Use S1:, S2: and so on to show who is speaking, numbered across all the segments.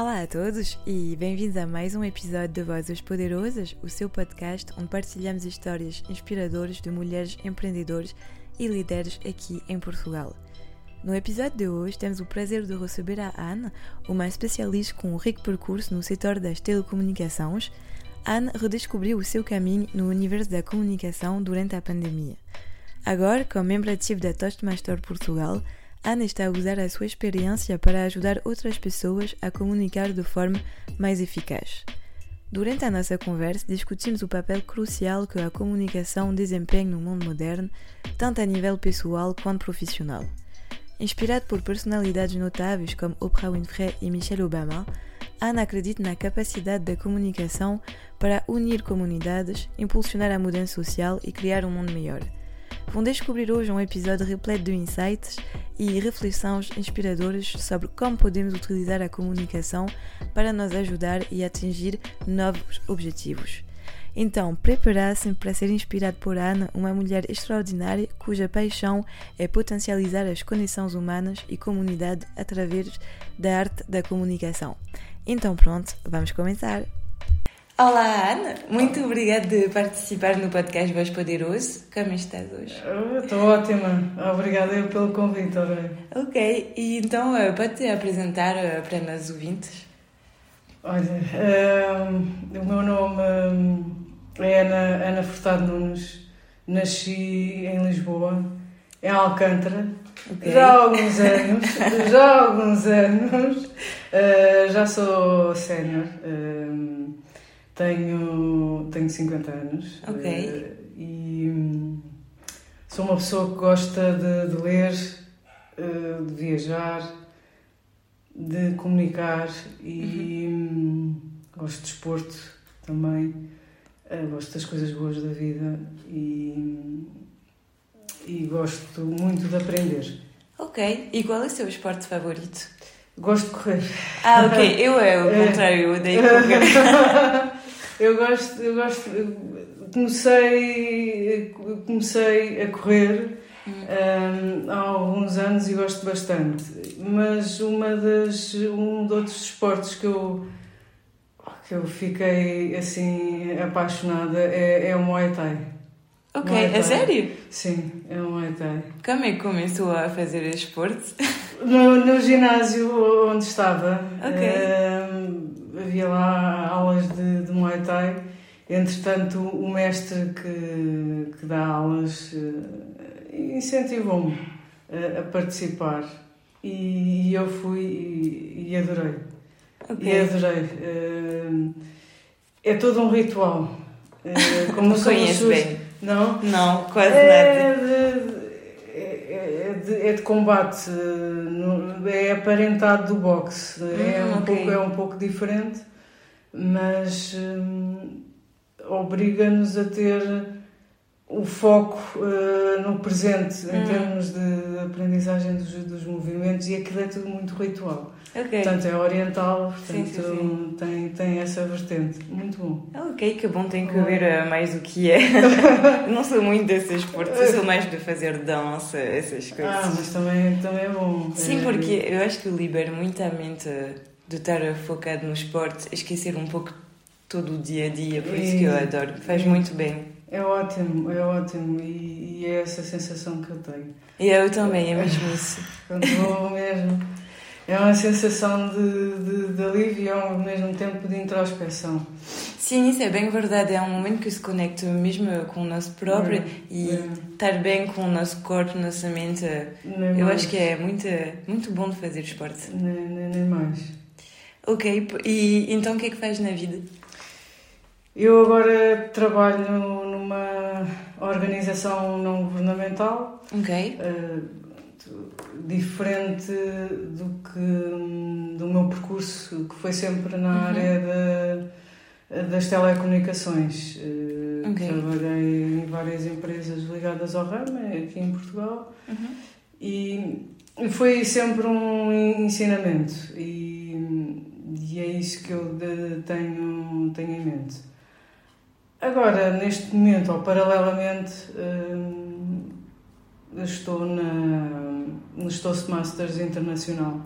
S1: Olá a todos e bem-vindos a mais um episódio de Vozes Poderosas, o seu podcast onde partilhamos histórias inspiradoras de mulheres empreendedoras e líderes aqui em Portugal. No episódio de hoje temos o prazer de receber a Anne, uma especialista com um rico percurso no setor das telecomunicações. Anne redescobriu o seu caminho no universo da comunicação durante a pandemia. Agora, como membro ativo da Toastmaster Portugal, Ana está a usar a sua experiência para ajudar outras pessoas a comunicar de forma mais eficaz. Durante a nossa conversa, discutimos o papel crucial que a comunicação desempenha no mundo moderno, tanto a nível pessoal quanto profissional. Inspirado por personalidades notáveis como Oprah Winfrey e Michelle Obama, Ana acredita na capacidade da comunicação para unir comunidades, impulsionar a mudança social e criar um mundo melhor. Vão descobrir hoje um episódio repleto de insights e reflexões inspiradoras sobre como podemos utilizar a comunicação para nos ajudar e atingir novos objetivos. Então, prepare-se para ser inspirado por Ana, uma mulher extraordinária cuja paixão é potencializar as conexões humanas e comunidade através da arte da comunicação. Então, pronto, vamos começar! Olá, Ana. Muito obrigada de participar no podcast Voz Poderoso. Como estás hoje?
S2: Estou ótima. Obrigada eu pelo convite, Aurélio.
S1: Ok. E então, uh, pode-te apresentar uh, para nós ouvintes?
S2: Olha, um, o meu nome um, é Ana, Ana Furtado Nunes. Nasci em Lisboa, em Alcântara. Okay. Já há alguns anos. já há alguns anos. Uh, já sou sénior. Tenho, tenho 50 anos.
S1: Ok. Uh,
S2: e sou uma pessoa que gosta de, de ler, uh, de viajar, de comunicar e uhum. um, gosto de desporto também. Uh, gosto das coisas boas da vida e, e gosto muito de aprender.
S1: Ok. E qual é o seu esporte favorito?
S2: Gosto de correr.
S1: Ah, ok. Eu é o contrário, eu odeio correr.
S2: Eu gosto, eu gosto, comecei, comecei a correr um, há alguns anos e gosto bastante, mas uma das, um dos outros esportes que eu, que eu fiquei assim apaixonada é, é o Muay Thai.
S1: Ok, Muay Thai. é sério?
S2: Sim, é o Muay Thai.
S1: Como é que começou a fazer esporte?
S2: No, no ginásio onde estava.
S1: Ok.
S2: Um, havia lá aulas de, de Muay Thai. Entretanto, o mestre que, que dá aulas uh, incentivou-me a, a, participar e, eu fui e, e adorei. Okay. E adorei. Uh, é todo um ritual.
S1: Como Não conheço bem.
S2: Não?
S1: Não, quase é
S2: nada. De, de, é de combate, é aparentado do boxe, é, hum, um okay. pouco, é um pouco diferente, mas hum, obriga-nos a ter o foco uh, no presente em hum. termos de aprendizagem dos, dos movimentos e aquilo é tudo muito ritual.
S1: Okay.
S2: Portanto, é oriental, portanto, sim, sim, sim. Tem, tem essa vertente. Muito bom.
S1: Ok, que bom, tenho que ver uh, mais o que é. não sou muito desses esportes, eu sou mais de fazer dança, essas coisas.
S2: Ah, mas também, também é bom.
S1: Sim, é, porque eu acho que libera muito a mente de estar focado no esporte, esquecer um pouco todo o dia a dia, por isso que eu adoro, faz muito bem.
S2: É ótimo, é ótimo e, e é essa sensação que eu tenho.
S1: E eu também, é mesmo isso.
S2: Quando vou mesmo é uma sensação de, de, de alívio e ao mesmo tempo de introspeção.
S1: Sim, isso é bem verdade. É um momento que se conecta mesmo com o nosso próprio é, e é. estar bem com o nosso corpo, nossa mente. Nem eu mais. acho que é muito, muito bom de fazer esporte.
S2: Nem, nem, nem mais.
S1: Ok, e então o que é que faz na vida?
S2: Eu agora trabalho organização não governamental.
S1: Ok.
S2: Uh, diferente do que do meu percurso, que foi sempre na uhum. área das telecomunicações. Eh, okay. Trabalhei em várias empresas ligadas ao ramo, aqui em Portugal,
S1: uhum.
S2: e foi sempre um ensinamento, e, e é isso que eu tenho, tenho em mente. Agora, neste momento, ou paralelamente, eh, estou na, nos Toastmasters Internacional.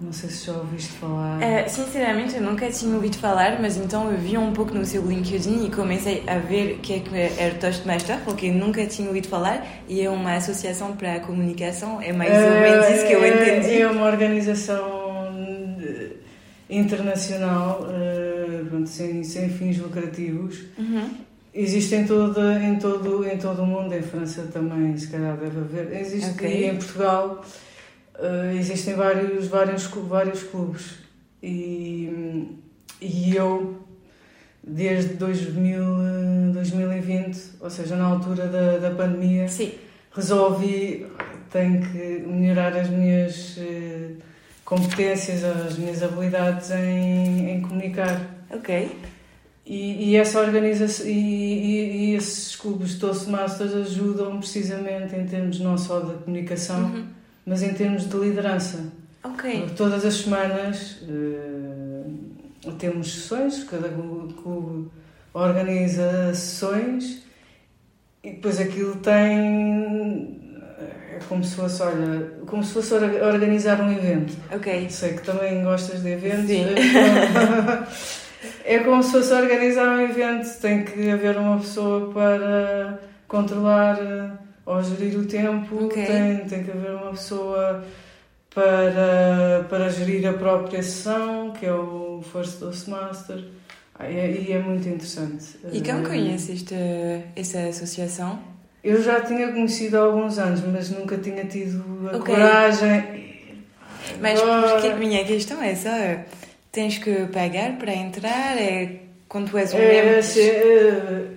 S2: Não sei se já ouviste falar.
S1: Uh, sinceramente, eu nunca tinha ouvido falar, mas então eu vi um pouco no seu LinkedIn e comecei a ver o que é que é o Toastmaster, porque nunca tinha ouvido falar e é uma associação para a comunicação, é mais ou menos isso que eu entendi.
S2: É uma organização internacional, uh, sem, sem fins lucrativos.
S1: Uhum.
S2: Existe em todo, em, todo, em todo o mundo, em França também, se calhar deve haver. Existe okay. em Portugal uh, existem vários, vários, vários clubes e, e eu desde 2000, 2020, ou seja, na altura da, da pandemia,
S1: Sim.
S2: resolvi tenho que melhorar as minhas uh, competências, as minhas habilidades em, em comunicar.
S1: Ok.
S2: E, e essa organização e, e, e, esses clubes de Toastmasters ajudam precisamente em termos não só da comunicação, uhum mas em termos de liderança.
S1: Ok.
S2: Todas as semanas uh, temos sessões, cada clube organiza sessões e depois aquilo tem. É como se fosse, olha, como se fosse organizar um evento.
S1: Ok.
S2: Sei que também gostas de eventos.
S1: Sim.
S2: É como se fosse organizar um evento, tem que haver uma pessoa para controlar ao gerir o tempo, okay. tem, tem que haver uma pessoa para, para gerir a própria sessão, que é o First Dose Master. E é, e é muito interessante.
S1: E como eh, conheceste essa associação?
S2: Eu já tinha conhecido há alguns anos, mas nunca tinha tido a okay. coragem.
S1: Mas porque a minha questão é só: tens que pagar para entrar? É quando tu és um
S2: é, membro? Se, é,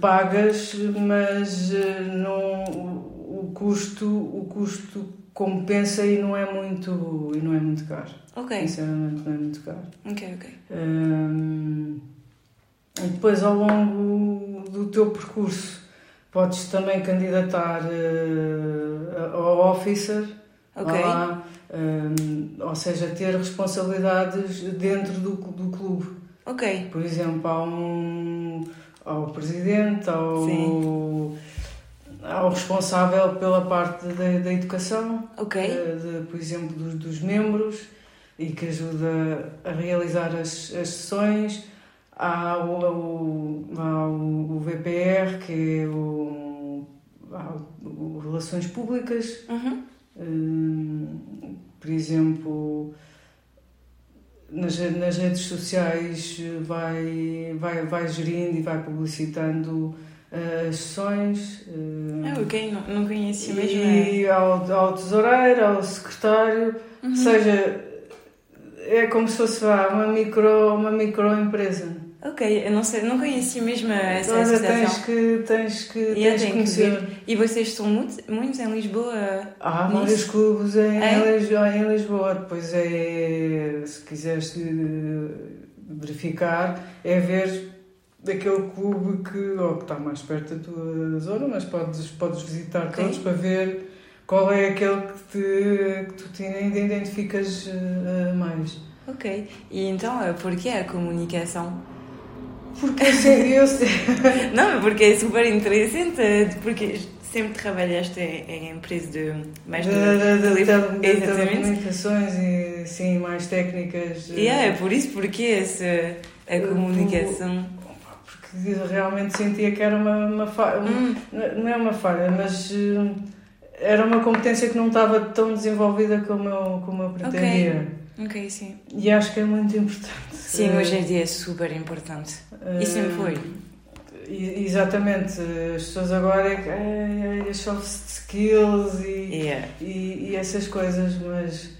S2: pagas, mas eh, não, o custo, o custo compensa e não é muito e não é muito caro.
S1: Ok.
S2: Sinceramente não é muito caro.
S1: Ok, ok.
S2: Um, e depois ao longo do teu percurso podes também candidatar uh, ao officer.
S1: Ok. Lá,
S2: ou seja, ter responsabilidades dentro do, do clube.
S1: Ok.
S2: Por exemplo, há um ao presidente, ao, ao responsável pela parte da, da educação,
S1: ok.
S2: De, eh, de, por exemplo, dos, dos, membros e que ajuda a realizar as, as sessões. Há o, o, há o, VPR, que é o, o Relações Públicas.
S1: Uhum.
S2: Um, por exemplo, nas, nas redes sociais vai, vai, vai gerindo e vai publicitando uh, as sessões.
S1: Uh, ah, ok, não, não conhecia mesmo.
S2: E ao, ao tesoureiro, ao secretário, uhum. ou seja, é como se fosse uma micro, uma microempresa.
S1: Ok, eu não sei, não conhecia mesmo essa
S2: Olha,
S1: associação.
S2: Tens que, tens que, e tens que conhecer.
S1: e vocês estão muitos, muitos em Lisboa?
S2: Há vários clubes em, é? Lisboa, em Lisboa. Depois é, se quiseres verificar, é ver daquele clube que, ou que está mais perto da tua zona, mas podes, podes visitar okay. todos para ver qual é aquele que, te, que tu te identificas uh, mais.
S1: Ok, e então, eh, por que a comunicação?
S2: Porque eu sei.
S1: não, porque é super interessante, porque sempre trabalhaste em, empresas de mais de,
S2: de, de, de, de telecomunicações e sim, mais técnicas.
S1: E yeah, é por isso porque essa a comunicação.
S2: Porque realmente sentia que era uma, uma falha, hum. não é uma falha, mas hum, era uma competência que não estava tão desenvolvida como eu, como eu pretendia.
S1: Okay. Ok, sim.
S2: E acho que é muito importante.
S1: Sim, hoje em dia é super importante. E sempre foi.
S2: Exatamente, as pessoas agora é que é, é, soft skills e,
S1: yeah.
S2: e, e, essas coisas, mas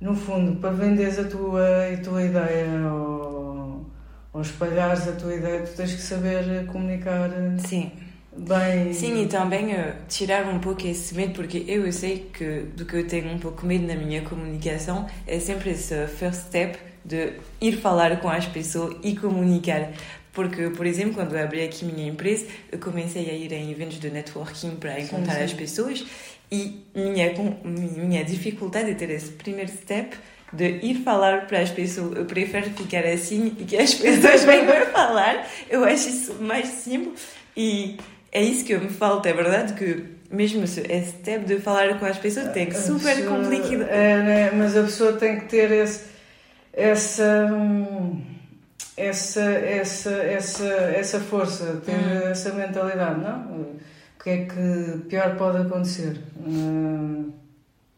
S2: no fundo, para venderes a tua, a tua ideia ou, ou espalhares a tua ideia, tu tens que saber comunicar.
S1: Sim
S2: bem.
S1: Sim, e também uh, tirar um pouco esse medo, porque eu sei que do que eu tenho um pouco medo na minha comunicação é sempre esse first step de ir falar com as pessoas e comunicar. Porque, por exemplo, quando eu abri aqui minha empresa, eu comecei a ir em eventos de networking para encontrar sim, sim. as pessoas e minha, minha dificuldade é ter esse primeiro step de ir falar para as pessoas. Eu prefiro ficar assim e que as pessoas venham falar. Eu acho isso mais simples e é isso que me falta, é verdade que mesmo esse step de falar com as pessoas tem que super pessoa, complicado.
S2: É, né? Mas a pessoa tem que ter esse, essa, essa, essa, essa, essa força, ter hum. essa mentalidade, não? O que é que pior pode acontecer? Uh,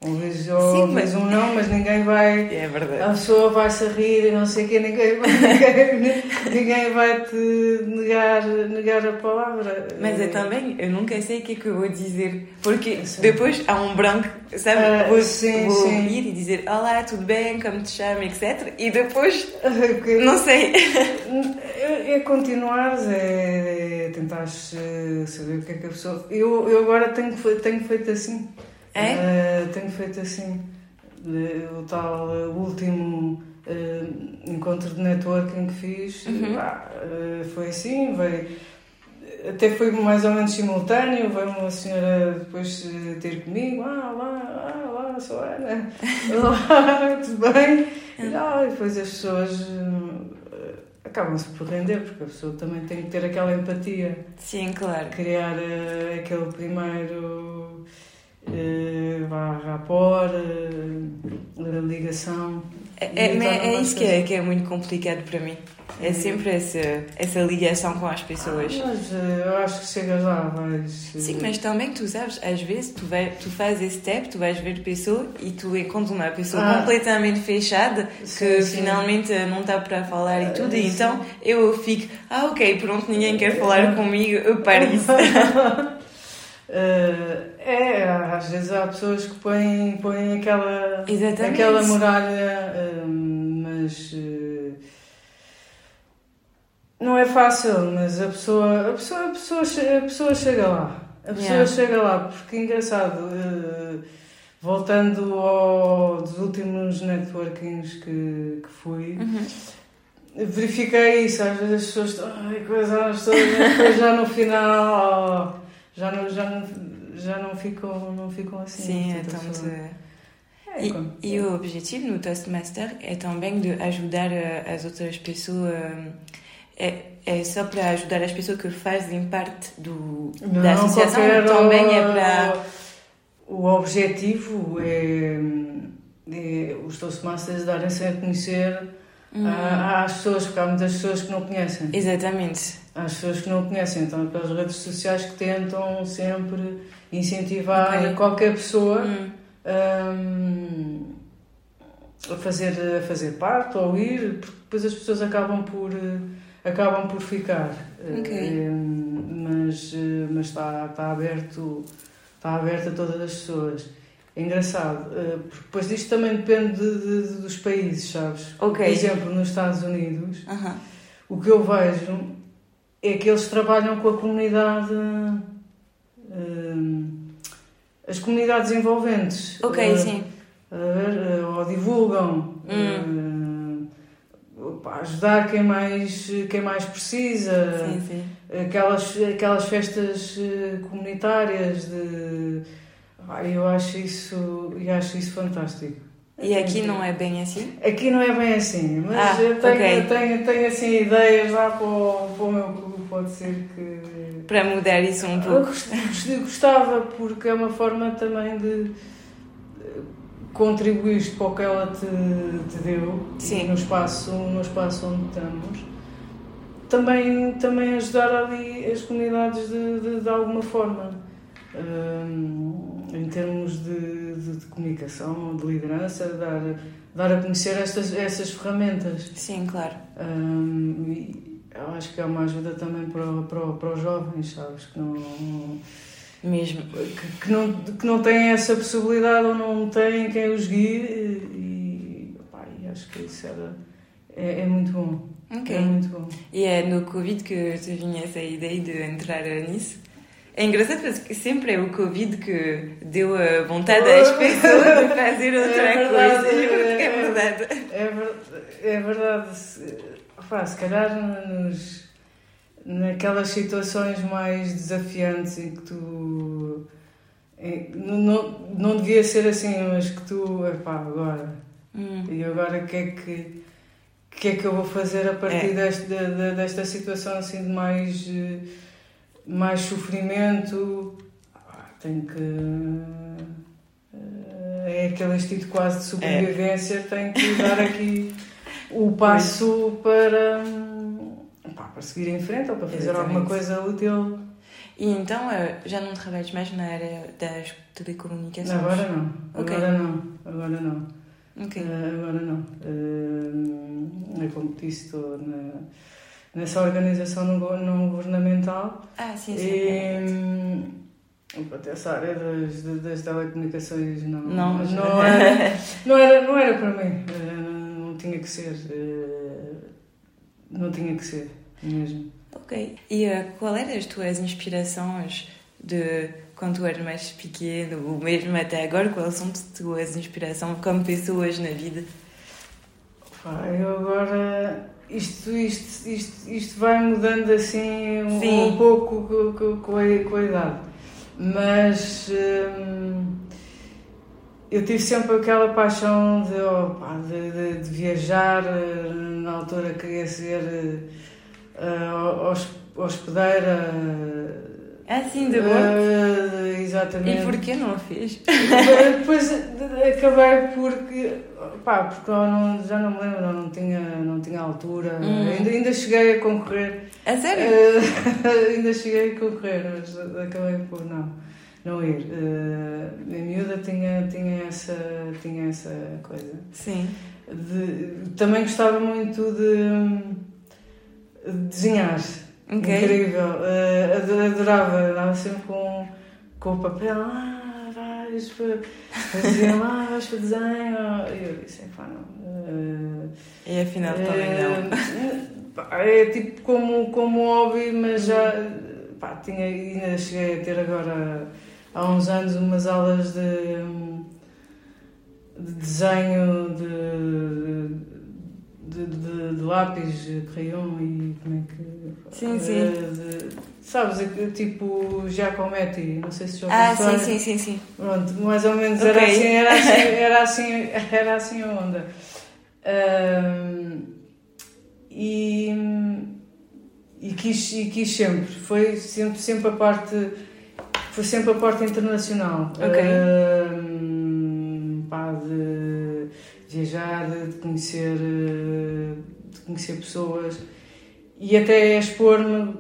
S2: um vez, ou Sim, mas... um não, mas ninguém vai.
S1: É verdade.
S2: A pessoa vai-se rir e não sei o quê, ninguém, ninguém, ninguém vai te negar, negar a palavra.
S1: Mas eu também, eu nunca sei o que é que eu vou dizer, porque sim. depois há um branco, sabe? Uh, vou, sim, vou sim. ouvir e dizer Olá, tudo bem, como te chamo, etc. E depois, okay. não sei.
S2: É, é continuar, é, é tentar saber o que é que a pessoa. Eu, eu agora tenho, tenho feito assim.
S1: É?
S2: Uh, tenho feito assim. O tal último uh, encontro de networking que fiz uhum. uh, foi assim, veio, até foi mais ou menos simultâneo, veio uma senhora depois ter comigo, ah lá, ah lá, sou Ana, olá, tudo bem? E, ah, depois as pessoas acabam-se por render, porque a pessoa também tem que ter aquela empatia.
S1: Sim, claro.
S2: Criar aquele primeiro uh, vá rapport, uh, ligação.
S1: É, é, é isso que é, que é muito complicado para mim. É sempre essa, essa ligação com as pessoas.
S2: Ah, mas uh, eu acho que chegas lá, vais.
S1: Sim, mas também tu sabes, às vezes tu, vai, tu fazes esse step, tu vais ver pessoa e tu encontras uma pessoa ah. completamente fechada que sim, sim. finalmente não está para falar e tudo, e então eu fico, ah, ok, pronto, ninguém quer falar comigo, eu paro isso.
S2: Uh, é, às vezes há pessoas que põem, põem aquela, aquela muralha, uh, mas uh, não é fácil, mas a pessoa, a pessoa, a pessoa, a pessoa chega lá. A pessoa yeah. chega lá, porque é engraçado, voltando ao, dos últimos networkings que, que fui. Uhum verifiquei isso, às vezes as pessoas estão, ai, coisa, as pessoas já no final, já não, já não, já não ficam, não ficam assim.
S1: Sim, então de... É, e, e, o objetivo no Toastmaster é também de ajudar as outras pessoas. É, é só para ajudar as pessoas que fazem parte do, não, da associação, também é para.
S2: O objetivo é, é os Toastmasters darem-se a conhecer uhum. às pessoas, porque há muitas pessoas que não conhecem.
S1: Exatamente
S2: às pessoas que não conhecem, então pelas redes sociais que tentam sempre incentivar okay. qualquer pessoa hum. um, a, fazer, a fazer parte ou ir, porque depois as pessoas acabam por, acabam por ficar.
S1: Okay.
S2: Um, mas mas está, está, aberto, está aberto a todas as pessoas. É engraçado, eh, porque depois disto também depende de, de, dos países, sabes?
S1: Okay.
S2: Por exemplo, nos Estados Unidos, uh -huh. o que eu vejo é que eles trabalham com a comunidade. Uh, as comunidades envolventes.
S1: Ok, uh, sim.
S2: Uh, ou divulgam. Hum. para ajudar quem mais, quem mais precisa.
S1: Sim, sim.
S2: Aquelas, aquelas festas comunitárias de. Ah, eu acho isso, eu acho isso fantástico.
S1: E aqui não é bem assim?
S2: Aqui não é bem assim, mas ah, eu tenho, okay. tenho, tenho assim ideias lá para o, para o meu pode ser que.
S1: Para mudar isso um pouco.
S2: Eu gostava, porque é uma forma também de contribuir para o que ela te, te deu
S1: Sim.
S2: no espaço, no espaço onde estamos. Também, também ajudar ali as comunidades de, de, de alguma forma. Um, em termos de, de, de, comunicação, de liderança, dar, dar a conhecer estas, essas ferramentas.
S1: Sim, claro.
S2: Um, eu acho que é uma ajuda também para, para, para os jovens, sabes? Que não.
S1: Mesmo.
S2: Que, que, não, que não têm essa possibilidade ou não têm quem os guie e, pá, e acho que isso era, é, é muito bom.
S1: Okay.
S2: É muito bom.
S1: E é no Covid que te vinha essa ideia de entrar nisso? É engraçado porque sempre é o Covid que deu a vontade às pessoas de fazer é outra é verdade, coisa. É, é, verdade.
S2: É, é verdade. Pá, se calhar nos, naquelas situações mais desafiantes em que tu. Não, não, não devia ser assim, mas que tu. Epá, agora. Hum. E agora o que é que. que é que eu vou fazer a partir é. desta, desta situação assim de mais mais sofrimento, tem que. É aquele instinto quase de sobrevivência, é. tem que dar aqui o passo para, pá, para seguir em frente ou para fazer Exatamente. alguma coisa útil.
S1: E então eh, já não trabalhas mais na área das telecomunicações?
S2: Agora não. Okay. Agora não. Agora não. Okay. Uh, agora não. Uh, é como disse, estou na, nessa organização não, governamental.
S1: Ah, sim, sim. E,
S2: até essa área das, das telecomunicações não, não, não, era, não, era, não era para mim. Tinha que ser. Não tinha que ser mesmo.
S1: Ok. E uh, qual eram as tuas inspirações de quando tu eras mais pequeno, ou mesmo até agora? Quais são as tuas inspirações como pessoas na vida?
S2: eu agora. Isto, isto, isto, isto vai mudando assim um, um pouco com, com, com, a, com a idade. Mas. Hum, eu tive sempre aquela paixão de, de, de, de, viajar. Eh, na altura queria ser uh, hospedeira.
S1: Ah, sim, de boa?
S2: Uh, exatamente.
S1: E porquê não a fez?
S2: Depois acabei porque. Pá, porque não, já não me lembro, não, não, tinha, não tinha altura. Hum. Ainda, ainda cheguei a concorrer.
S1: A sério?
S2: Uh, ainda cheguei a concorrer, mas acabei por não, não ir. Uh, a miúda tinha, tinha, essa, tinha essa coisa.
S1: Sim.
S2: De, também gostava muito de desenhar. Okay. Incrível. Uh, adorava, andava sempre com, com o papel. Ah, vais para. Faziam, ah, vais para desenho. E eu disse, pá, não. Uh,
S1: e afinal também não.
S2: É tipo como, como hobby, mas já. Pá, tinha, ainda cheguei a ter agora há uns anos umas aulas de, de desenho de de, de, de lápis, crayon e como é que.
S1: Sim, sim.
S2: Sabes, tipo Giacometti, não sei se já
S1: Ah, sim, sim, sim, sim.
S2: Pronto, mais ou menos okay. era, assim, era, assim, era, assim, era assim a onda. Um, e, e, quis, e quis sempre, foi sempre, sempre a parte. Foi sempre a parte internacional.
S1: Ok.
S2: Um, pá, de, viajar, de conhecer, de conhecer pessoas e até expor-me,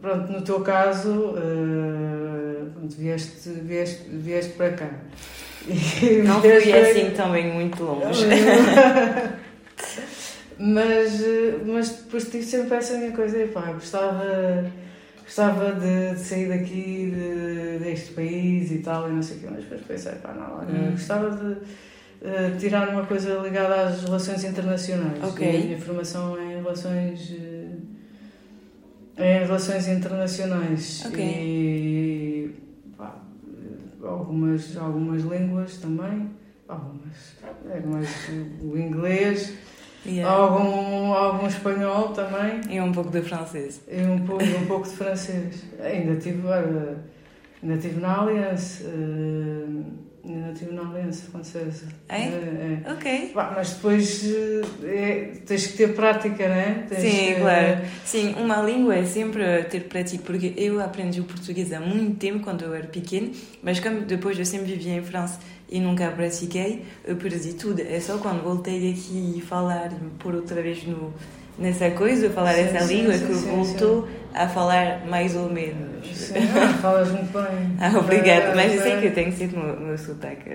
S2: pronto, no teu caso, uh, pronto, vieste, vieste, vieste para cá.
S1: Não fui para... assim também muito longe.
S2: mas, mas depois tive sempre essa minha coisa, pá, gostava, gostava de, de sair daqui, de, deste país e tal, e não sei o quê, mas depois pensei, pá, não, hum. gostava de uh, tirar uma coisa ligada às relações internacionais.
S1: Ok.
S2: A minha formação é em relações. Uh, em relações internacionais.
S1: Ok.
S2: E. Pá, algumas, algumas línguas também. Algumas. É mais o inglês. Yeah. Algum, algum espanhol também.
S1: E um pouco de francês.
S2: E um pouco, um pouco de francês. Ainda tive, ainda tive na Aliança. Uh, na Aliança Francesa.
S1: É? é, é. Ok.
S2: Bah, mas depois é, tens que ter prática, não é? Tens
S1: Sim, que... claro. Sim, uma língua é sempre ter prática, porque eu aprendi o português há muito tempo, quando eu era pequeno, mas como depois eu sempre vivi em França e nunca pratiquei, eu perdi tudo. É só quando voltei aqui e falar, por outra vez no nessa coisa, falar sim, essa sim, língua, sim, que voltou a falar mais ou menos.
S2: Sim, ah, falas muito bem.
S1: ah, obrigada, mas eu sei que eu tenho sido no, no sotaque.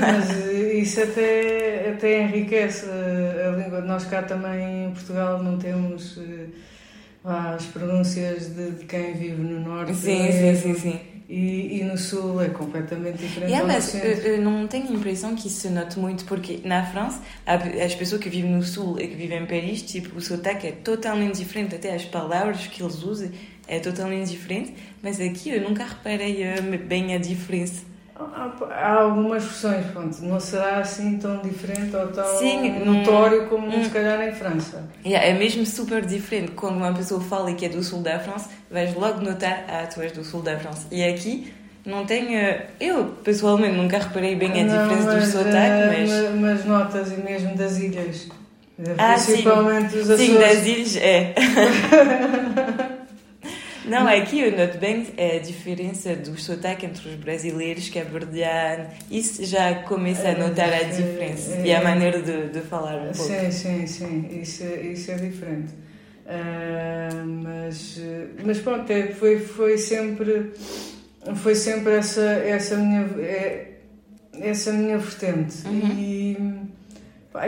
S2: Mas isso até, até enriquece a língua. Nós cá também em Portugal não temos eh, as pronúncias de, de quem vive no norte.
S1: Sim, é, sim, sim, sim.
S2: E, e, no Sul é completamente diferente.
S1: Yeah, mas eu, eu, não tenho a impressão que isso se note muito, porque na França, as pessoas que vivem no Sul e que vivem em Paris, tipo, o sotaque é totalmente diferente, até as palavras que eles usam é totalmente diferente, mas aqui eu nunca reparei eh, bem a diferença.
S2: Há algumas versões, pronto, não será assim tão diferente ou tão Sim, notório como hum, se calhar em França.
S1: Yeah, é mesmo super diferente. Quando uma pessoa fala que é do sul da França, vais logo notar, ah, tu és do sul da França. E aqui não tenho. Eu, pessoalmente, nunca reparei bem a não, diferença mas, do sotaque,
S2: eh, mas... mas. notas, e mesmo das ilhas. Ah, Principalmente
S1: sim.
S2: Açores.
S1: Sim, das ilhas, é. Não, aqui eu noto bem a diferença do sotaque entre os brasileiros, que é verdeano. Isso já começa a notar a diferença. É, é, e a maneira de, de falar um pouco.
S2: Sim, sim, sim. Isso, isso é diferente. Uh, mas, mas pronto, é, foi, foi sempre foi sempre essa, essa minha é, essa minha vertente uhum. e,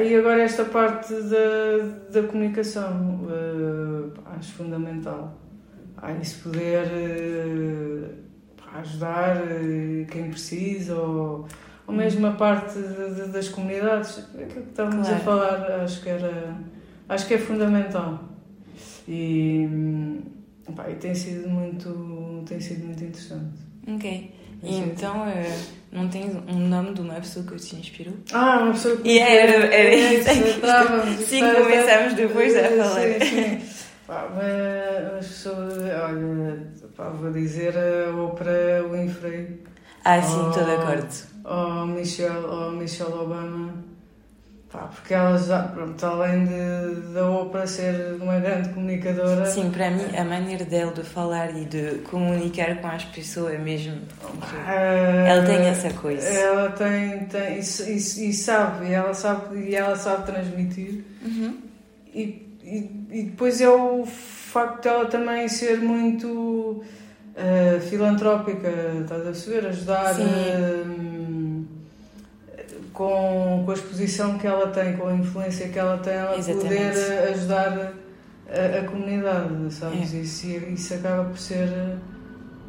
S2: e agora esta parte da, da comunicação uh, acho fundamental ah, isso poder uh, ajudar uh, quem precisa ou, ou mesmo a parte de, de, das comunidades é que estávamos claro. a falar acho que era acho que é fundamental e, pá, e tem sido muito tem sido muito interessante
S1: ok e então uh, não tens um nome de uma pessoa que te inspirou?
S2: Ah, uma pessoa que
S1: E era, era isso que sim, começámos depois a falar.
S2: Sim, sim. Pá, mas pessoas, olha, pá, vou dizer a ópera Winfrey.
S1: Ah, sim, estou de acordo.
S2: Ou Michelle, ou Michelle Obama. Pá, porque ela já, pronto, além de, da Oprah ser uma grande comunicadora.
S1: Sim, para mim a maneira dela de falar e de comunicar com as pessoas é mesmo. Ela tem essa coisa.
S2: Ela tem, tem e, e, e, sabe, e ela sabe, e ela sabe transmitir.
S1: Uhum.
S2: E, e, e, depois é o facto dela também ser muito uh, filantrópica, estás a perceber? Ajudar. Uh, com, com a exposição que ela tem, com a influência que ela tem, ela Exatamente. poder ajudar a, a comunidade, sabes? É. Isso, isso acaba por ser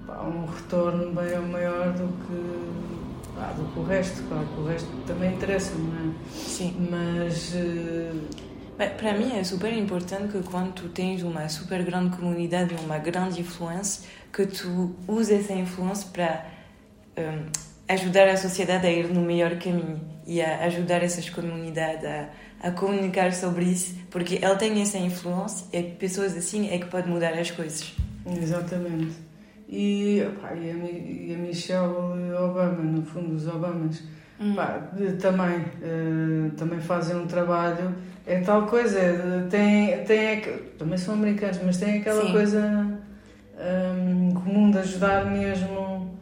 S2: pá, um retorno bem maior do que, do que o resto. Claro que o resto também interessa, não é?
S1: Sim.
S2: Mas.
S1: Bem, para mim é super importante que quando tu tens uma super grande comunidade e uma grande influência, que tu uses essa influência para um, ajudar a sociedade a ir no melhor caminho e a ajudar essas comunidades a, a comunicar sobre isso, porque ele tem essa influência e pessoas assim é que podem mudar as coisas.
S2: Exatamente. E, opa, e, a, e a Michelle Obama, no fundo, os Obamas, hum. pá, também, uh, também fazem um trabalho. É tal coisa, tem, tem, também são americanos, mas tem aquela Sim. coisa um, comum de ajudar mesmo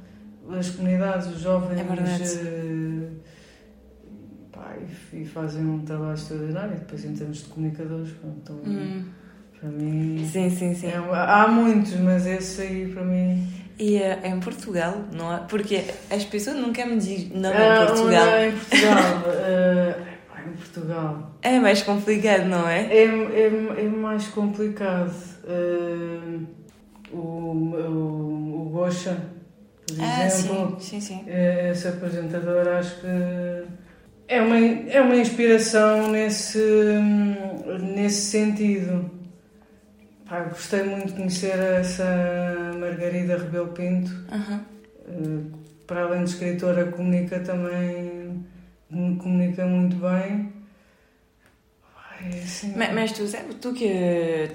S2: as comunidades, os jovens.
S1: É.
S2: Uh, pá, e, e, fazem um trabalho extraordinário. Depois, em termos de comunicadores, então, hum. para mim.
S1: Sim, sim, sim. É,
S2: há muitos, mas esse aí, para mim.
S1: E é, é em Portugal, não é? Porque as pessoas nunca me dizem não é, em Portugal.
S2: É em Portugal. uh, em Portugal.
S1: É mais complicado, não é?
S2: É, é, é mais complicado. Uh, o, o, o Gosha por ah,
S1: exemplo. Sim, sim, sim.
S2: É, esse apresentador acho que é uma, é uma inspiração nesse, nesse sentido. Pá, gostei muito de conhecer essa Margarida Rebelo Pinto.
S1: Uhum.
S2: Para além de escritora, comunica também comunica muito bem. Ai, assim,
S1: mas, mas tu sabes, tu que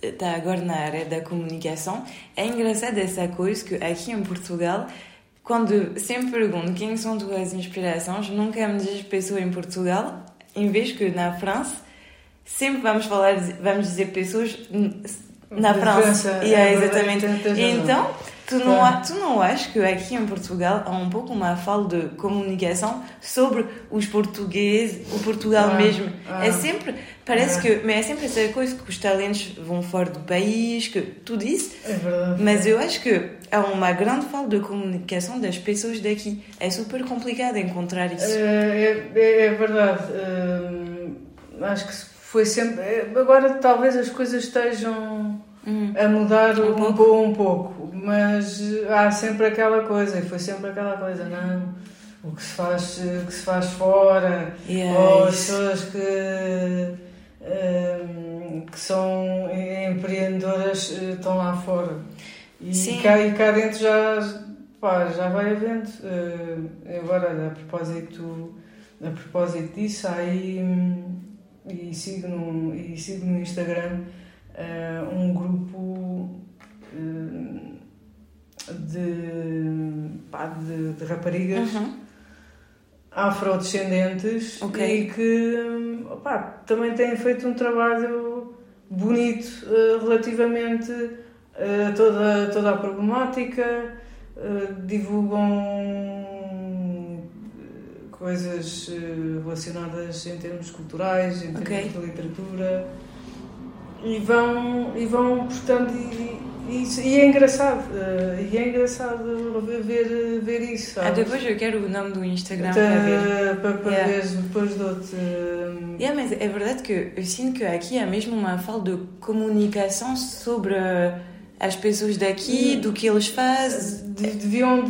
S1: está agora na área da comunicação, é engraçado essa coisa que aqui em Portugal, quando sempre pergunto quem são tuas inspirações, nunca me diz pessoa em Portugal, em vez que na França, sempre vamos falar, vamos dizer pessoas na França.
S2: e é,
S1: exatamente. Então, Tu não, tu não achas que aqui em Portugal há um pouco uma falta de comunicação sobre os portugueses, o Portugal ah, mesmo? É sempre, parece ah. que, mas é sempre essa coisa que os talentos vão fora do país, que tudo isso.
S2: É verdade.
S1: Mas eu acho que há uma grande falta de comunicação das pessoas daqui. É super complicado encontrar isso.
S2: É, é, é verdade. Hum, acho que foi sempre. Agora talvez as coisas estejam hum. a mudar um, um, pouco. um pouco, mas há sempre aquela coisa, e foi sempre aquela coisa, não, o que se faz, que se faz fora, ou as pessoas que, um, que são empreendedoras eh, estão lá fora. E
S1: Sim.
S2: cá, e cá dentro já, pá, já vai havendo. Uh, agora, a propósito, a propósito disso, aí e sigo no, e sigo no Instagram uh, um grupo uh, de, pá, de, de, raparigas
S1: uhum.
S2: afrodescendentes okay. e que também têm feito um trabalho bonito uh, relativamente uh, toda, toda a problemática, divulgam coisas relacionadas em termos culturais, em termos okay. de literatura e vão, e vão portanto, e, e, e é engraçado, uh, e é engraçado ver, ver isso.
S1: Ah, depois eu quero o nome do Instagram para ver.
S2: Para, para yeah. ver, depois dou-te. Uh...
S1: Yeah, mas é verdade que eu sinto que aqui há mesmo uma falta de comunicação sobre as pessoas daqui, do que eles fazem.
S2: Deviam,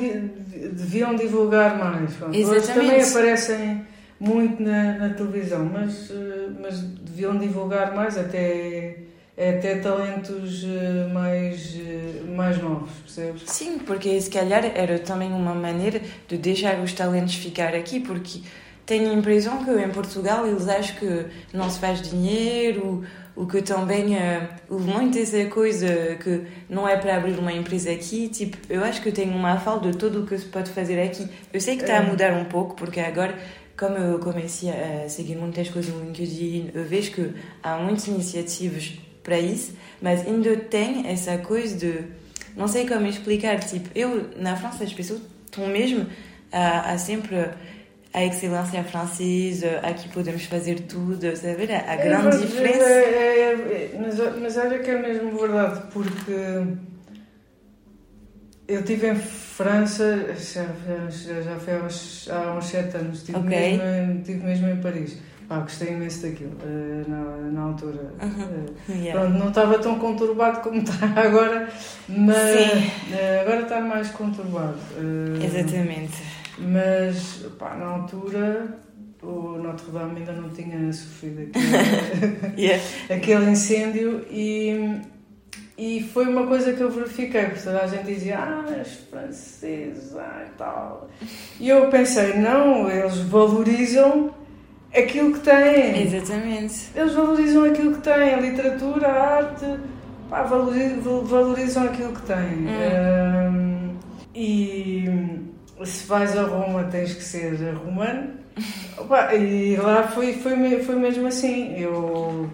S2: deviam divulgar mais. Exatamente. também aparecem muito na, na televisão, mas, eh, mas deviam divulgar mais até até talentos eh, mais, eh, mais novos, percebes?
S1: Sim, porque se calhar era também uma maneira de deixar os talentos ficar aqui, porque tenho a impressão que em Portugal eles acham que não se faz dinheiro, o que também uh, houve muito essa coisa que não é para abrir uma empresa aqui. Tipo, eu acho que tenho uma falta de tudo o que se pode fazer aqui. Eu sei que está a é. mudar um pouco, porque agora como eu comecei a seguir muitas coisas no LinkedIn, eu vejo que há muitas iniciativas para isso, mas ainda tem essa coisa de. Não sei como explicar. Tipo, eu, na França, as pessoas estão mesmo a, a sempre a excelência francesa, aqui podemos fazer tudo, sabe? A é grande é, diferença. É,
S2: é, mas, mas olha que é mesmo verdade, porque eu estive em França já, já, já foi há uns, há uns sete anos, estive, okay. mesmo, estive mesmo em Paris. Ah, gostei imenso daquilo uh, na, na altura. Uh, yeah. Pronto, não estava tão conturbado como está agora, mas uh, agora está mais conturbado.
S1: Exatamente.
S2: Mas pá, na altura o Notre Dame ainda não tinha sofrido aquele, yeah. aquele incêndio e, e foi uma coisa que eu verifiquei, porque toda a gente dizia, ah, és francês, ah, e tal. E eu pensei, não, eles valorizam aquilo que têm.
S1: Exatamente.
S2: Eles valorizam aquilo que têm, a literatura, a arte, pá, valorizam, valorizam aquilo que têm. Hum. Um, e se vais a Roma tens que ser romano. Opa, e lá foi, foi, foi mesmo assim. Eu,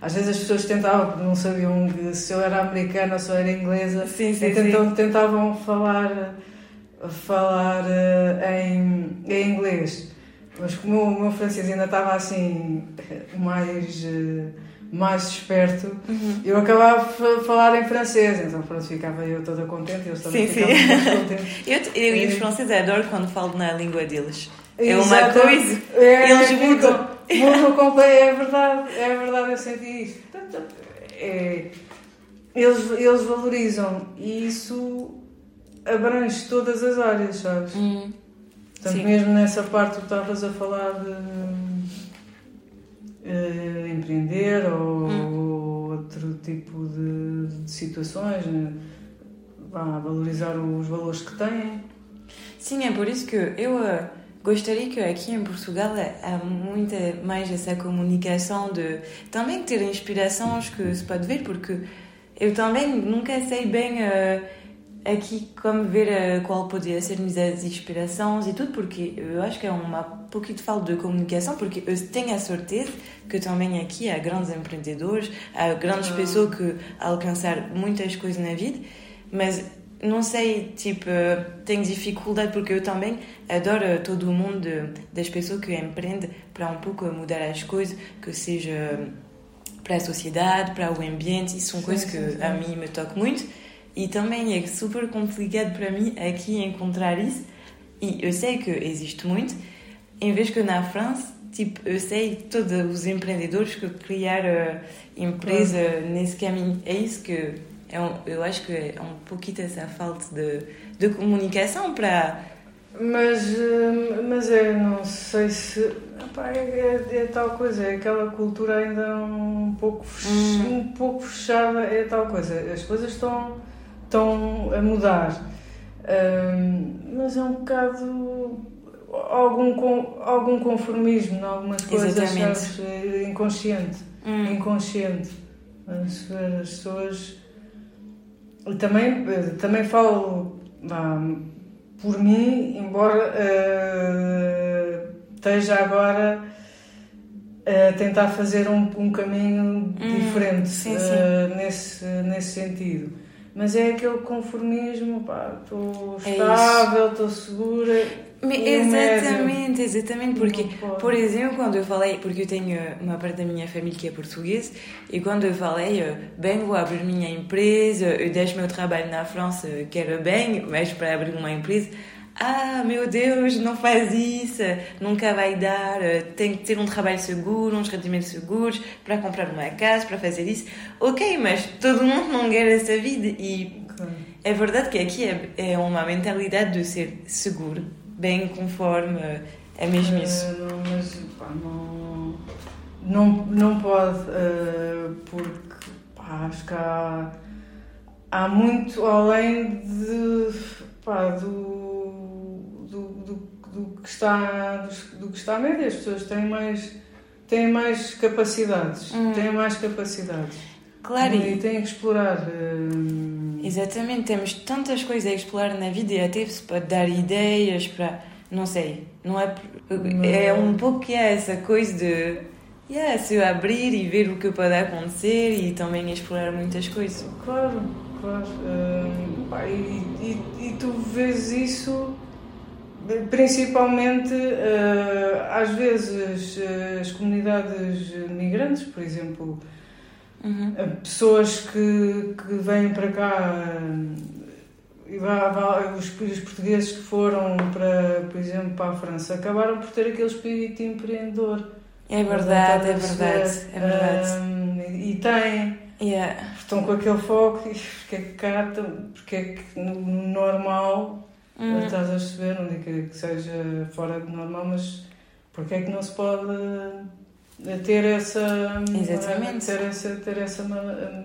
S2: às vezes as pessoas tentavam, não sabiam se eu era americana ou se eu era inglesa,
S1: sim, sim,
S2: então sim. tentavam falar, falar uh, em, em inglês. Mas como o meu francês ainda estava assim, mais, eh, mais esperto, uhum. eu acabava a falar em francês, então pronto, ficava eu toda contente, eles também sim, ficavam sim. contentes.
S1: eu, eu e os franceses adoro quando falo na língua deles. É uma coisa, é, eles mudam.
S2: Mudam é verdade, é verdade, eu senti isso. É, eles, eles valorizam e isso abrange todas as áreas, sabes? Hum. Portanto, Sim. mesmo nessa parte tu estavas a falar de uh, empreender ou hum. outro tipo de, de situações, né? valorizar os valores que têm.
S1: Sim, é por isso que eu uh, gostaria que aqui em Portugal há muita mais essa comunicação de também ter inspirações que se pode ver, porque eu também nunca sei bem. Uh, aqui como ver uh, qual poderia ser minhas inspirações e tudo, porque eu acho que é uma pouquinho de falta de comunicação, porque eu tenho a certeza que também aqui há grandes empreendedores, há grandes ah. pessoas que alcançaram muitas coisas na vida, mas não sei, tipo, tenho dificuldade porque eu também adoro todo o mundo das pessoas que empreendem para um pouco mudar as coisas, que seja para a sociedade, para o ambiente, isso são coisas que a mim me tocam muito. E também é super complicado para mim aqui encontrar isso. E eu sei que existe muito, em vez que na França, tipo, eu sei todos os empreendedores que criaram empresa uhum. nesse caminho. É isso que é um, eu acho que é um pouquinho essa falta de, de comunicação para.
S2: Mas, hum, mas é, não sei se. Epá, é, é, é, tal coisa, é aquela cultura ainda um pouco, hum. um pouco fechada, é tal coisa. As coisas estão estão a mudar. Um, mas é um bocado algum, algum conformismo em algumas coisas, sabes? Inconsciente. Hum. Inconsciente. As, as pessoas. E também, também falo por mim, embora uh, esteja agora a tentar fazer um, um caminho hum, diferente sim, sim. Uh, nesse, nesse sentido mas é aquele conformismo, pá, estou é estável, estou segura.
S1: Exatamente, exatamente, porque, por exemplo, quando eu falei, porque eu tenho uma parte da minha família que é portuguesa, e quando eu falei, bem, vou abrir minha empresa, eu deixo meu trabalho na França, quero bem, mas para abrir uma empresa, ah, meu Deus, não faz isso, nunca vai dar, tem que ter um trabalho seguro, uns rendimentos seguros para comprar uma casa, para fazer isso. Ok, mas todo mundo não quer essa vida e é verdade que aqui é, é uma mentalidade de ser seguro, bem conforme, é mesmo isso.
S2: Uh, não, mas pá, não, não, não pode, uh, porque pá, acho que há, há muito além de, pá, do do que está, do, do que está a média. As pessoas têm mais, têm mais capacidades. Hum. Têm mais capacidades. Claro. E têm que explorar. Hum...
S1: Exatamente, temos tantas coisas a explorar na vida e até para dar ideias para. Não sei, não é. Não. É um pouco que é essa coisa de. Yeah, se abrir e ver o que pode acontecer e também explorar muitas coisas.
S2: Claro, claro. Hum, pá, e, e, e tu vês isso Principalmente, uh, às vezes, uh, as comunidades migrantes, por exemplo, uhum. uh, pessoas que, que vêm para cá, e os, os, portugueses que foram, para, por exemplo, para a França, acabaram por ter aquele espírito empreendedor.
S1: É verdade, é verdade, é verdade.
S2: e têm. Yeah. Estão com aquele foco e porque é que cá, porque é que no normal Uhum. Estás a perceber, não digo que, seja fora do normal, mas porque é que não se pode eh, ter essa Exatamente. ter essa ter essa eh,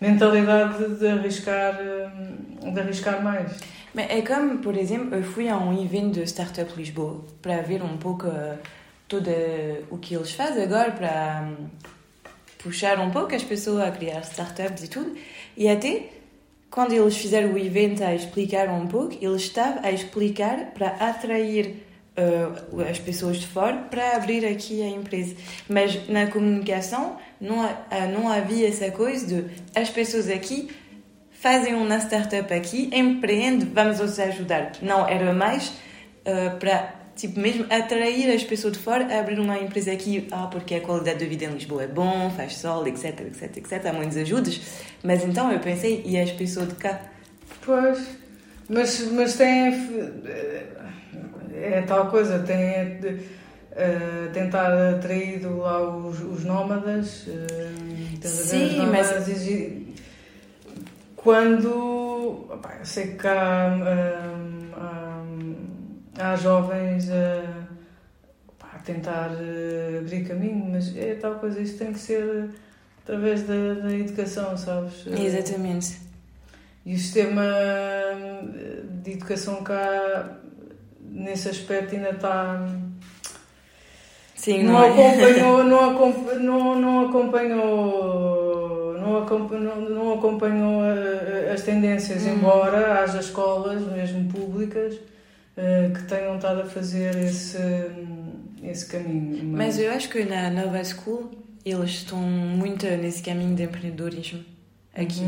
S2: mentalidade de arriscar eh, de arriscar mais
S1: é como por exemplo eu fui a um evento de Startup Lisboa para ver um pouco todo o que eles fazem agora para puxar um pouco as pessoas a criar startups e tudo e até quando eles fizeram o evento a explicar um pouco, eles estavam a explicar para atrair uh, as pessoas de fora para abrir aqui a empresa. Mas na comunicação não, uh, não havia essa coisa de as pessoas aqui fazem uma startup aqui, empreendem, vamos os ajudar. Não, era mais uh, para tipo, mesmo atrair as pessoas de fora a abrir uma empresa aqui, ah, porque a qualidade de vida em Lisboa é bom, faz sol, etc, etc, etc. Há muitas ajudas. Mas então eu pensei, e as pessoas de cá?
S2: Pois, mas, mas tem. É tal coisa, tem. Uh, tentar atrair lá os, os nómadas. Uh,
S1: Sim, nómadas mas.
S2: E, quando. Opa, eu sei que há. Uh, há jovens a, a tentar eh, abrir caminho, mas é tal coisa, isso tem que ser através da, da educação, sabes?
S1: Exatamente.
S2: E o sistema de educação cá, nesse aspecto, ainda está.
S1: Sim,
S2: não, não é? acompanhou, não, acompanhou, não, não acompanhou, não acompanhou, não acompanhou eh, as tendências, hum. embora haja escolas, mesmo públicas, eh, que tenham estado a fazer esse, esse caminho.
S1: Mas... mas eu acho que na Nova School eles estão muito nesse caminho de empreendedorismo aqui.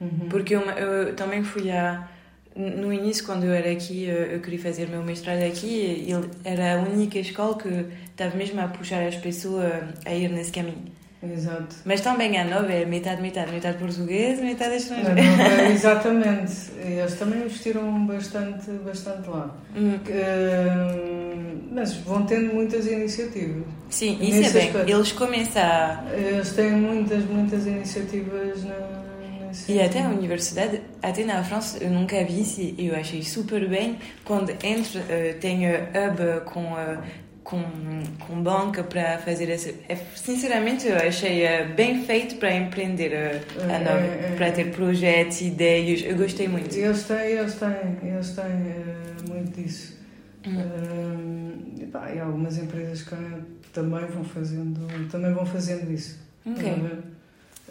S1: Uhum. Uhum. Porque eu, eu, também fui a. No início, quando eu era aqui, eu, queria fazer meu mestrado aqui, e ele era a única escola que estava mesmo a puxar as pessoas a ir nesse caminho.
S2: Exato.
S1: Mas também a nova é metade, metade, metade português, metade estrangeiro.
S2: É, exatamente. Eles também investiram bastante, bastante lá. Hum. Uh, mas vão tendo muitas iniciativas.
S1: Sim, isso é bem. Aspecto. Eles começam a...
S2: Eles têm muitas, muitas iniciativas na...
S1: E até a universidade, até na França, eu nunca vi isso e eu achei super bem. Quando entra, uh, tem uh, hub com uh, com, com banca para fazer essa. É, sinceramente, eu achei uh, bem feito para empreender uh, a nova, é, é, para ter projetos, ideias. Eu gostei muito.
S2: Eles têm, eles têm, eles têm uh, muito disso. Hum. e, pá, e algumas empresas que também vão fazendo, também vão fazendo isso.
S1: Okay.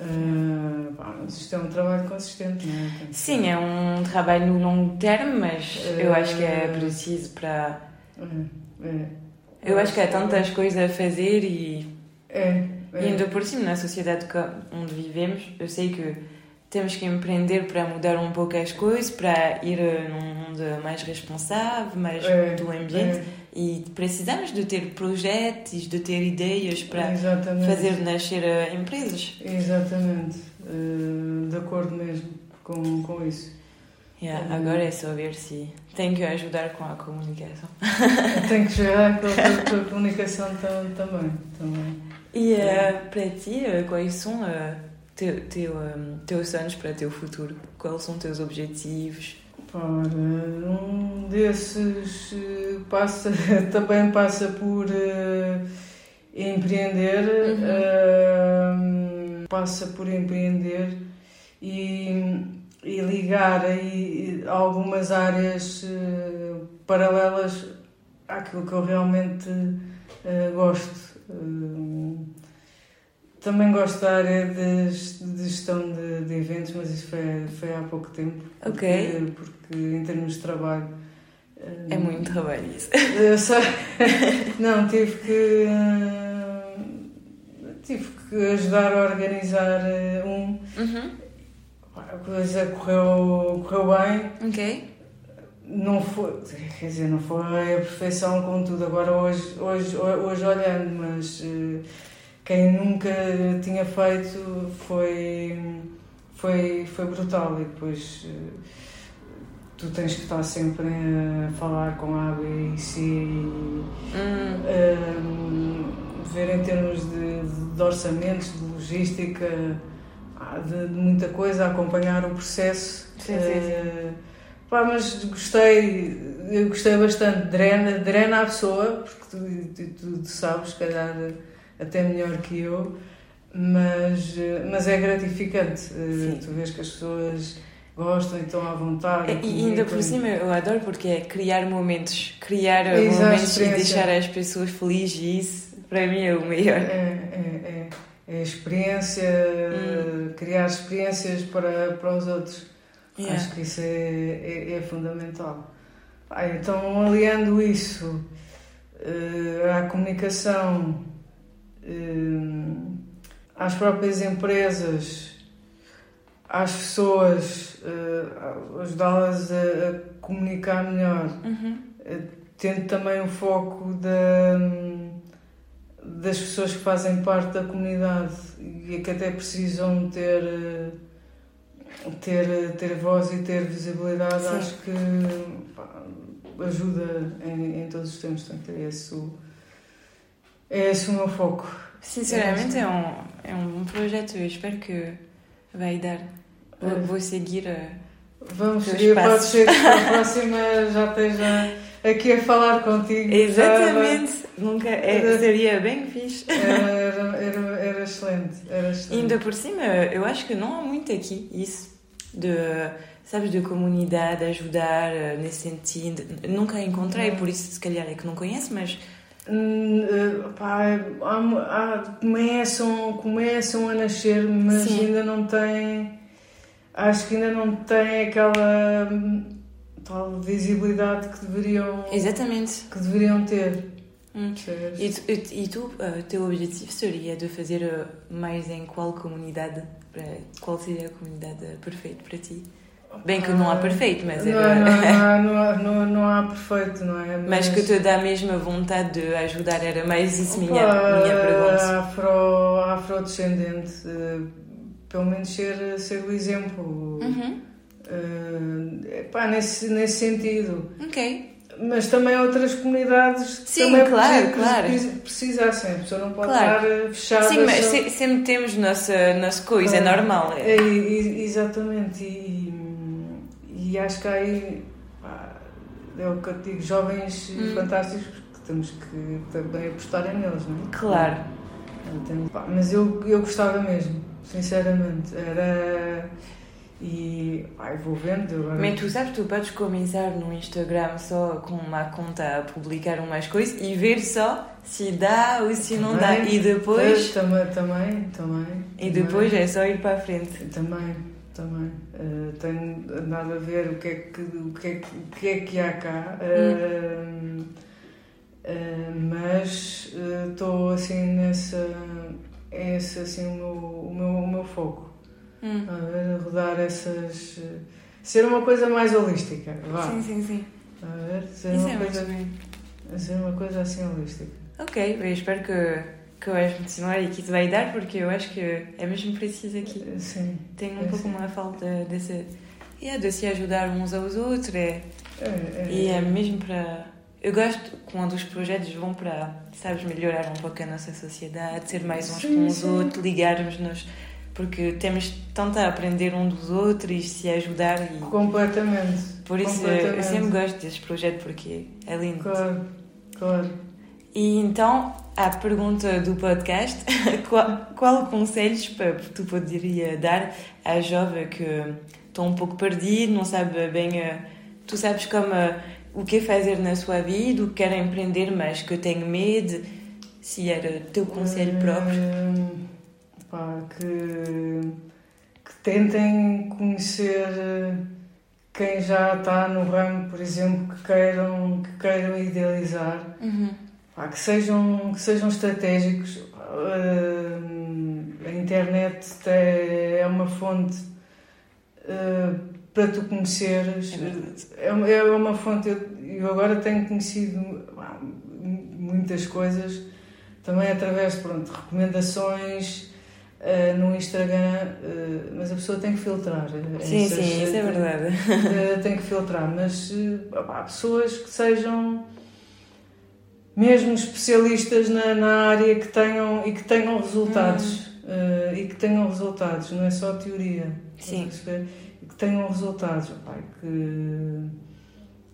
S2: Uh, pá, isto é um trabalho consistente, não é?
S1: Sim, é um trabalho no longo termo, mas eu acho que é preciso para.
S2: É, é.
S1: Eu acho que há tantas coisas a fazer e.
S2: É. é.
S1: E ainda por cima, na sociedade onde vivemos, eu sei que temos que empreender para mudar um pouco as coisas, para ir num mundo mais responsável, mais é, do ambiente. É. E precisamos de ter projetos, de ter ideias para Exatamente. fazer nascer empresas.
S2: Exatamente, de acordo mesmo com, com isso.
S1: Yeah, agora é só ver se tem que ajudar com a comunicação.
S2: tem que ajudar com a, comunicação também. também.
S1: E uh, para ti, uh, quais são uh, teu, teu, um, teus sonhos para o teu futuro? Quais são teus objetivos?
S2: Para um desses passa, também passa por empreender, uhum. passa por empreender e e ligar aí algumas áreas uh, paralelas àquilo que eu realmente uh, gosto. Uh, também gosto da área de, de gestão de, de, eventos, mas isso foi, foi há pouco tempo.
S1: Ok.
S2: Porque, porque em termos de trabalho.
S1: É muito trabalho isso.
S2: Só, não, tive que. tive que ajudar a organizar um. Uhum a coisa correu, correu bem.
S1: Ok.
S2: Não foi, quer dizer, não foi a perfeição com tudo. Agora, hoje, hoje, hoje olhando, mas uh, quem nunca tinha feito foi, foi, foi brutal. E depois uh, tu tens que estar sempre a falar com a A, B e hum. uh, ver em termos de, de orçamentos, de logística de, de, muita coisa, a acompanhar o processo.
S1: Sim, sim, sim. Uh,
S2: pá, mas gostei, eu gostei bastante, drena, drena a pessoa, porque tu, tu, tu, sabes, se calhar até melhor que eu, mas, mas é gratificante. Uh, tu vês que as pessoas gostam e estão à vontade.
S1: É, e ainda por cima eu adoro porque é criar momentos, criar momentos e deixar as pessoas felizes e isso para mim é o melhor.
S2: É, é é experiência, hum. criar experiências para, para os outros. Yeah. Acho que isso é, é, é fundamental. Ah, então, aliando isso uh, à comunicação, uh, às próprias empresas, às pessoas, uh, ajudá-las a, a, comunicar melhor, uhum. tendo também o foco da das pessoas que fazem parte da comunidade e que até precisam ter ter, ter voz e ter visibilidade, Sim. acho que pá, ajuda em, em, todos os tempos. Portanto, é esse o, é esse o meu foco.
S1: Sinceramente, é, é um, é um projeto. Eu espero que vai dar. Vou, é. vou seguir.
S2: Vamos seguir, pode ser que a próxima já esteja aqui a falar contigo.
S1: Exatamente, nunca é, seria bem fixe.
S2: Era, era, era, excelente, era excelente.
S1: Ainda por cima, eu acho que não há muito aqui isso de, sabes, de comunidade, ajudar eh, nesse sentido. Nunca encontrei, por isso se calhar é que não conheço, mas.
S2: Eh, pá, há, há, começam, começam a nascer, mas Sim. ainda não têm. Acho que ainda não têm aquela tal visibilidade que deveriam
S1: exatamente.
S2: que deveriam ter.
S1: Hum. e tu, e tu uh, teu objetivo seria de fazer uh, mais em qual comunidade qual seria a comunidade perfeita para ti? Bem que não há perfeito mas
S2: não, era... não, não, há, não, não, há perfeito não é?
S1: Mas, mas que te dá a mesma vontade de ajudar era mais isso minha minha pergunta.
S2: afro afrodescendente uh, pelo menos ser ser o exemplo. Uhum Uh, pá, nesse, nesse sentido.
S1: Ok.
S2: Mas também outras comunidades
S1: Sim,
S2: também
S1: claro, claro.
S2: precisassem. A pessoa não pode claro. estar fechada.
S1: Sim, mas só... sempre temos nossa, nossa coisa, é normal.
S2: É. É, exatamente. E, e acho que há aí, pá, é o que eu digo, jovens hum. fantásticos que temos que também apostar neles, não é?
S1: Claro.
S2: Pá, mas eu, eu gostava mesmo, sinceramente. Era e ai, vou vendo.
S1: Mas tu sabes, tu podes começar no Instagram só com uma conta a publicar umas coisas e ver só se dá ou se também, não dá. E depois.
S2: Também, também, também.
S1: E depois é só ir para a frente.
S2: Também, também. Uh, tenho nada a ver o que é que, o que, é que, o que, é que há cá. Uh, uh, mas estou assim nessa. É esse assim o meu, o meu, o meu foco. Hum. rodar essas. ser uma coisa mais holística. Vá.
S1: Sim, sim, sim.
S2: A ver? Ser
S1: Isso
S2: uma
S1: é
S2: coisa, ser uma coisa assim holística.
S1: Ok, eu espero que, que vais continuar e que te vai dar, porque eu acho que é mesmo preciso aqui.
S2: Sim.
S1: Tenho um
S2: É,
S1: pouco
S2: sim.
S1: uma falta desse. Yeah, de se ajudar uns aos outros. É,
S2: É, é,
S1: e é mesmo para. Eu gosto quando os projetos vão para, sabes, melhorar um pouco a nossa sociedade, ser mais uns
S2: Sim,
S1: com os
S2: sim.
S1: outros, ligarmos-nos, porque temos tanto a aprender um dos outros e se ajudar. E
S2: Completamente.
S1: por isso eu
S2: completamente.
S1: sempre gosto desse projeto porque é lindo.
S2: Claro, claro.
S1: E então, a pergunta do podcast: qual, qual conselhos tu poderia dar à jovem que está um pouco perdido, não sabe bem, eh, tu sabes como o que fazer na sua vida, o que quer empreender, mas que tem medo? Se era teu conselho próprio.
S2: Hum, pá, que, que tentem conhecer eh, quem já está no ramo, por exemplo, que queiram, que queiram idealizar,
S1: Uhum.
S2: pá, que, sejam, que sejam estratégicos. Hum, a internet é é uma fonte eh, para tu conheceres.
S1: É.
S2: É uma- é uma fonte. Eu, eu agora tenho conhecido muitas coisas também através pronto, de recomendações eh, no Instagram, eh, mas a pessoa tem que filtrar. eh,
S1: Sim,
S2: essas-
S1: sim, isso é verdade.
S2: eh, tem que filtrar, mas pá, pessoas que sejam mesmo especialistas na, na área que tenham e que tenham resultados eh, e que tenham resultados, não é só teoria.
S1: Sim.
S2: Que tenham resultados, que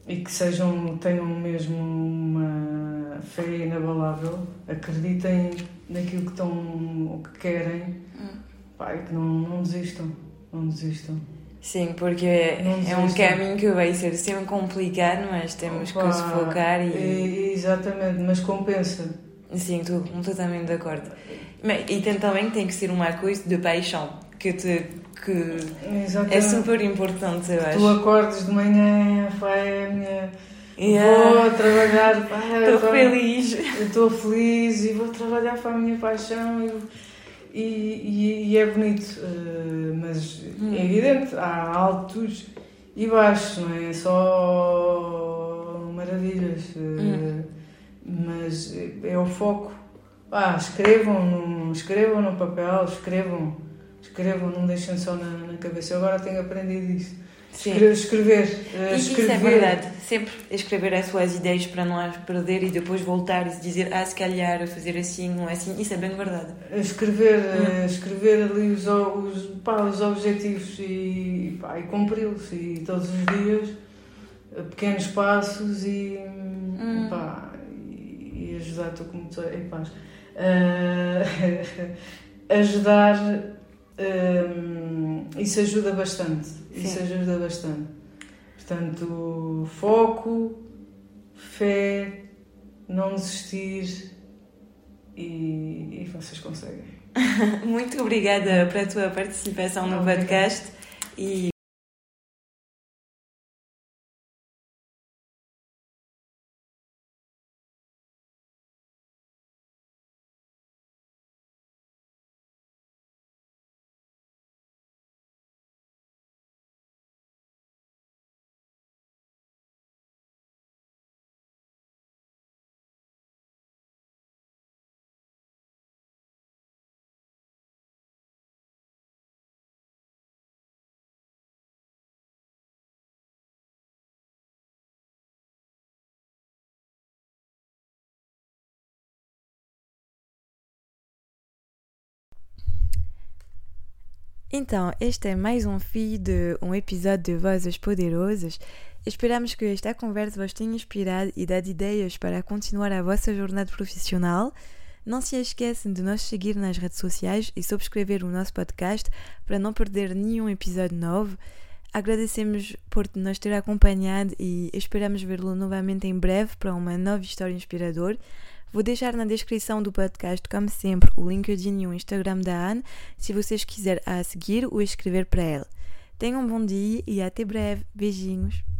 S2: e que sejam tenham mesmo uma fé inabalável, acreditem naquilo que estão ou que querem,
S1: Hum.
S2: pá, que não, não desistam, não desistam.
S1: Sim, porque é, um caminho que vai ser sempre complicado, mas temos que
S2: Opa,
S1: se focar e.
S2: Exatamente, mas compensa.
S1: Sim, estou completamente de acordo. E tem, também tem que ser uma coisa de paixão, que, te, que
S2: Exatamente.
S1: é super importante, eu
S2: Tu
S1: acho.
S2: acordes de manhã, pai, a minha.
S1: Yeah.
S2: Vou trabalhar,
S1: Estou feliz.
S2: estou feliz e vou trabalhar para a minha paixão e, e, e- é bonito, eh, mas
S1: Hum.
S2: é evidente, há altos e baixos, não é? Só maravilhas, eh,
S1: Hum.
S2: mas é o foco. Ah, escrevam no, escrevam no papel, escrevam, escrevam, não deixem só na, na cabeça. Eu agora tenho aprendido isso.
S1: Sim.
S2: Escre- Escrever, eh,
S1: E isso
S2: escrever.
S1: é verdade. Sempre escrever as suas ideias para não as perder e depois voltar e dizer, ah, se calhar fazer assim, não é assim. Isso é bem verdade.
S2: Escrever,
S1: Hum.
S2: eh, escrever ali os, os, pá, os objetivos e, pá, e cumpri-los e todos os dias, eh, pequenos passos e,
S1: Hum.
S2: pá, e, e ajudar, estou com muito em paz, Eh, ajudar, eh, isso ajuda bastante, isso
S1: Sim.
S2: ajuda bastante. Portanto, foco, fé, não desistir e, e vocês conseguem.
S1: Muito obrigada pela tua participação no podcast e
S3: Então, este é mais um fio de um episódio de Vozes Poderosas. Esperamos que esta conversa vos tenha inspirado e dado ideias para continuar a vossa jornada profissional. Não se esqueçam de nos seguir nas redes sociais e subscrever o nosso podcast para não perder nenhum episódio novo. Agradecemos por nos ter acompanhado e esperamos vê-lo novamente em breve para uma nova história inspiradora. Vou deixar na descrição do podcast, como sempre, o LinkedIn e o Instagram da Anne, se vocês quiserem a seguir ou escrever para ela. Tenham um bom dia e até breve. Beijinhos.